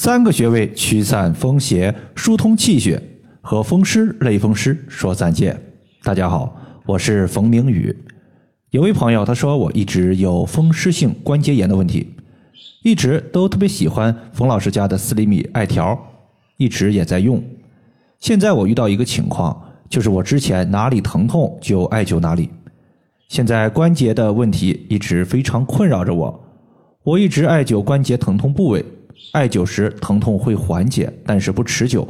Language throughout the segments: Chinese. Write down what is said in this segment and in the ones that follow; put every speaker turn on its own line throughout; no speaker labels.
三个穴位驱散风邪、疏通气血，和风湿、类风湿说再见。大家好，我是冯明宇。有位朋友他说我一直有风湿性关节炎的问题，一直都特别喜欢冯老师家的四厘米艾条，一直也在用。现在我遇到一个情况，就是我之前哪里疼痛就艾灸哪里，现在关节的问题一直非常困扰着我，我一直艾灸关节疼痛部位。艾灸时疼痛会缓解，但是不持久，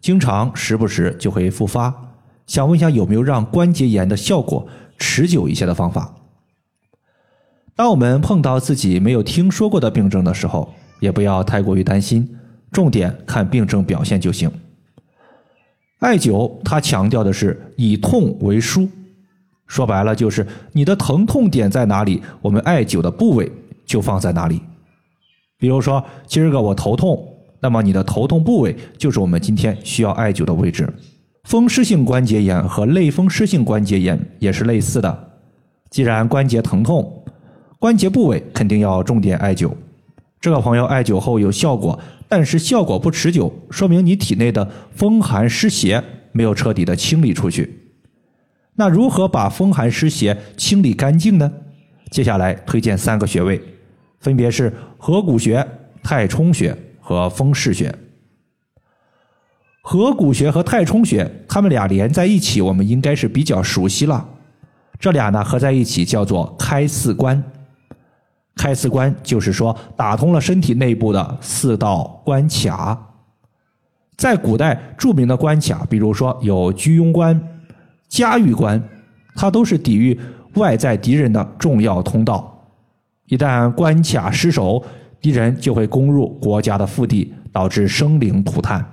经常时不时就会复发。想问一下，有没有让关节炎的效果持久一些的方法？当我们碰到自己没有听说过的病症的时候，也不要太过于担心，重点看病症表现就行。艾灸它强调的是以痛为枢，说白了就是你的疼痛点在哪里，我们艾灸的部位就放在哪里。比如说，今儿个我头痛，那么你的头痛部位就是我们今天需要艾灸的位置。风湿性关节炎和类风湿性关节炎也是类似的。既然关节疼痛，关节部位肯定要重点艾灸。这个朋友艾灸后有效果，但是效果不持久，说明你体内的风寒湿邪没有彻底的清理出去。那如何把风寒湿邪清理干净呢？接下来推荐三个穴位。分别是合谷穴、太冲穴和风市穴。合谷穴和太冲穴，它们俩连在一起，我们应该是比较熟悉了。这俩呢合在一起叫做开四关。开四关就是说打通了身体内部的四道关卡。在古代著名的关卡，比如说有居庸关、嘉峪关，它都是抵御外在敌人的重要通道。一旦关卡失守，敌人就会攻入国家的腹地，导致生灵涂炭。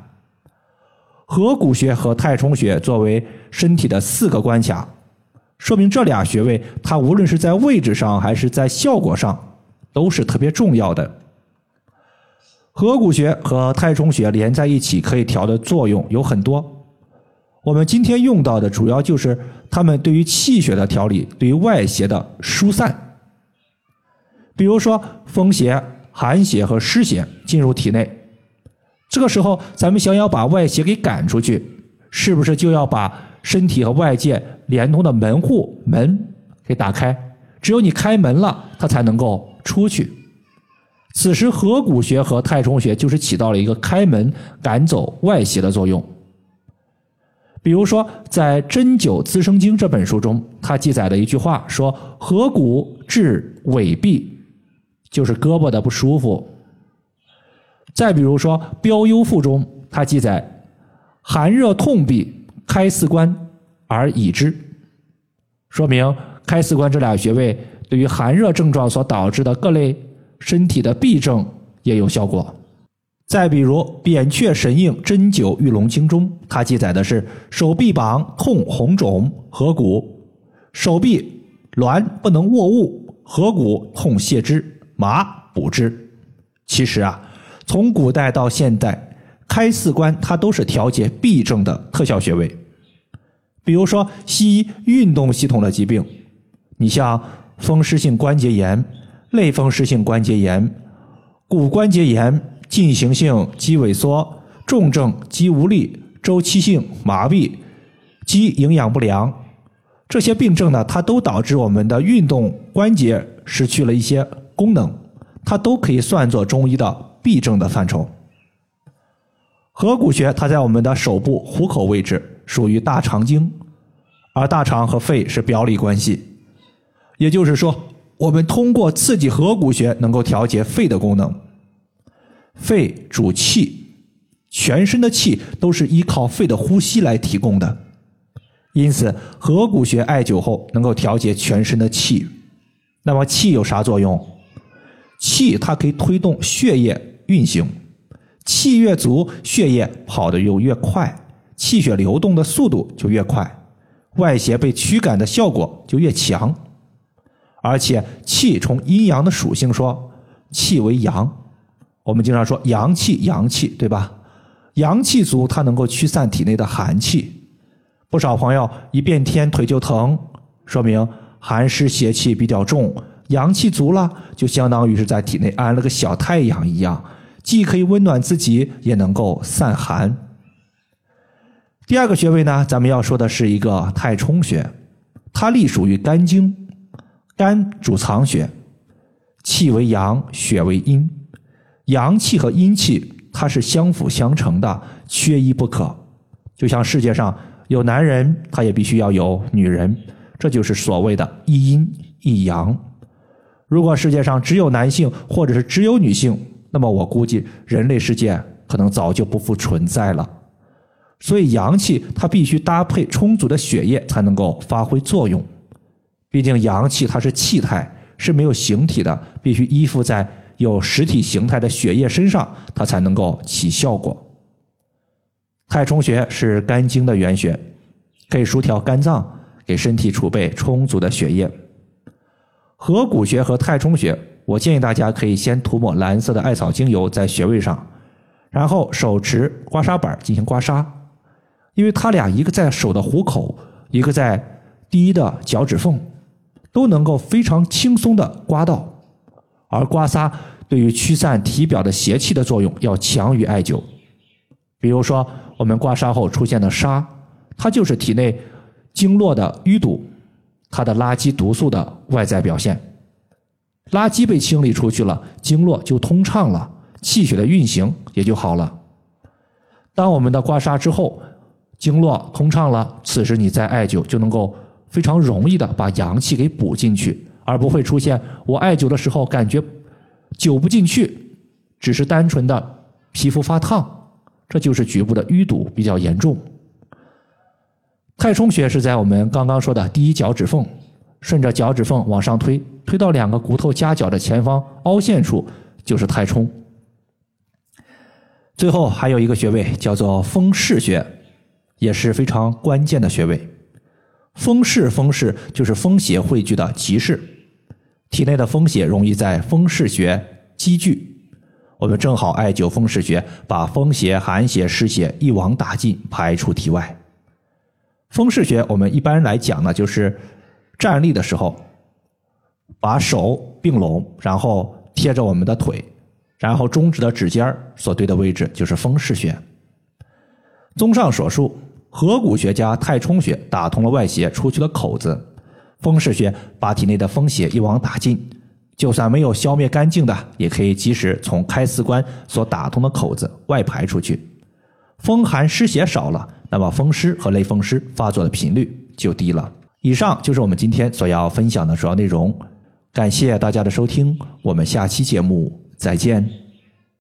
合谷穴和太冲穴作为身体的四个关卡，说明这俩穴位它无论是在位置上还是在效果上都是特别重要的。合谷穴和太冲穴连在一起可以调的作用有很多，我们今天用到的主要就是它们对于气血的调理，对于外邪的疏散。比如说风邪、寒邪和湿邪进入体内，这个时候咱们想要把外邪给赶出去，是不是就要把身体和外界连通的门户门给打开？只有你开门了，它才能够出去。此时合谷穴和太冲穴就是起到了一个开门赶走外邪的作用。比如说在《针灸滋生经》这本书中，它记载了一句话说：“合谷治痿痹。”就是胳膊的不舒服。再比如说《标幽赋》中，它记载寒热痛痹，开四关而已之，说明开四关这俩穴位对于寒热症状所导致的各类身体的痹症也有效果。再比如《扁鹊神应针灸玉龙经》中，它记载的是手臂膀痛红肿合谷，手臂挛不能握物合谷痛泻之。麻补之，其实啊，从古代到现代，开四关它都是调节痹症的特效穴位。比如说，西医运动系统的疾病，你像风湿性关节炎、类风湿性关节炎、骨关节炎、进行性肌萎缩、重症肌无力、周期性麻痹、肌营养不良，这些病症呢，它都导致我们的运动关节失去了一些。功能，它都可以算作中医的痹症的范畴。合谷穴它在我们的手部虎口位置，属于大肠经，而大肠和肺是表里关系。也就是说，我们通过刺激合谷穴，能够调节肺的功能。肺主气，全身的气都是依靠肺的呼吸来提供的，因此合谷穴艾灸后能够调节全身的气。那么气有啥作用？气它可以推动血液运行，气越足，血液跑得就越快，气血流动的速度就越快，外邪被驱赶的效果就越强。而且气从阴阳的属性说，气为阳，我们经常说阳气阳气，对吧？阳气足，它能够驱散体内的寒气。不少朋友一变天腿就疼，说明寒湿邪气比较重。阳气足了，就相当于是在体内安了个小太阳一样，既可以温暖自己，也能够散寒。第二个穴位呢，咱们要说的是一个太冲穴，它隶属于肝经，肝主藏血，气为阳，血为阴，阳气和阴气它是相辅相成的，缺一不可。就像世界上有男人，他也必须要有女人，这就是所谓的一阴一阳。如果世界上只有男性，或者是只有女性，那么我估计人类世界可能早就不复存在了。所以阳气它必须搭配充足的血液才能够发挥作用。毕竟阳气它是气态，是没有形体的，必须依附在有实体形态的血液身上，它才能够起效果。太冲穴是肝经的原穴，可以疏调肝脏，给身体储备充足的血液。合谷穴和太冲穴，我建议大家可以先涂抹蓝色的艾草精油在穴位上，然后手持刮痧板进行刮痧，因为它俩一个在手的虎口，一个在第一的脚趾缝，都能够非常轻松的刮到。而刮痧对于驱散体表的邪气的作用要强于艾灸。比如说，我们刮痧后出现的痧，它就是体内经络的淤堵。它的垃圾毒素的外在表现，垃圾被清理出去了，经络就通畅了，气血的运行也就好了。当我们的刮痧之后，经络通畅了，此时你再艾灸就能够非常容易的把阳气给补进去，而不会出现我艾灸的时候感觉灸不进去，只是单纯的皮肤发烫，这就是局部的淤堵比较严重。太冲穴是在我们刚刚说的第一脚趾缝，顺着脚趾缝往上推，推到两个骨头夹角的前方凹陷处就是太冲。最后还有一个穴位叫做风市穴，也是非常关键的穴位。风市风市就是风邪汇聚的集市，体内的风邪容易在风市穴积聚，我们正好艾灸风市穴，把风邪、寒邪、湿邪一网打尽，排出体外。风市穴，我们一般来讲呢，就是站立的时候，把手并拢，然后贴着我们的腿，然后中指的指尖所对的位置就是风市穴。综上所述，合谷穴加太冲穴打通了外邪出去的口子，风市穴把体内的风邪一网打尽，就算没有消灭干净的，也可以及时从开四关所打通的口子外排出去，风寒湿邪少了。那么风湿和类风湿发作的频率就低了。以上就是我们今天所要分享的主要内容，感谢大家的收听，我们下期节目再见。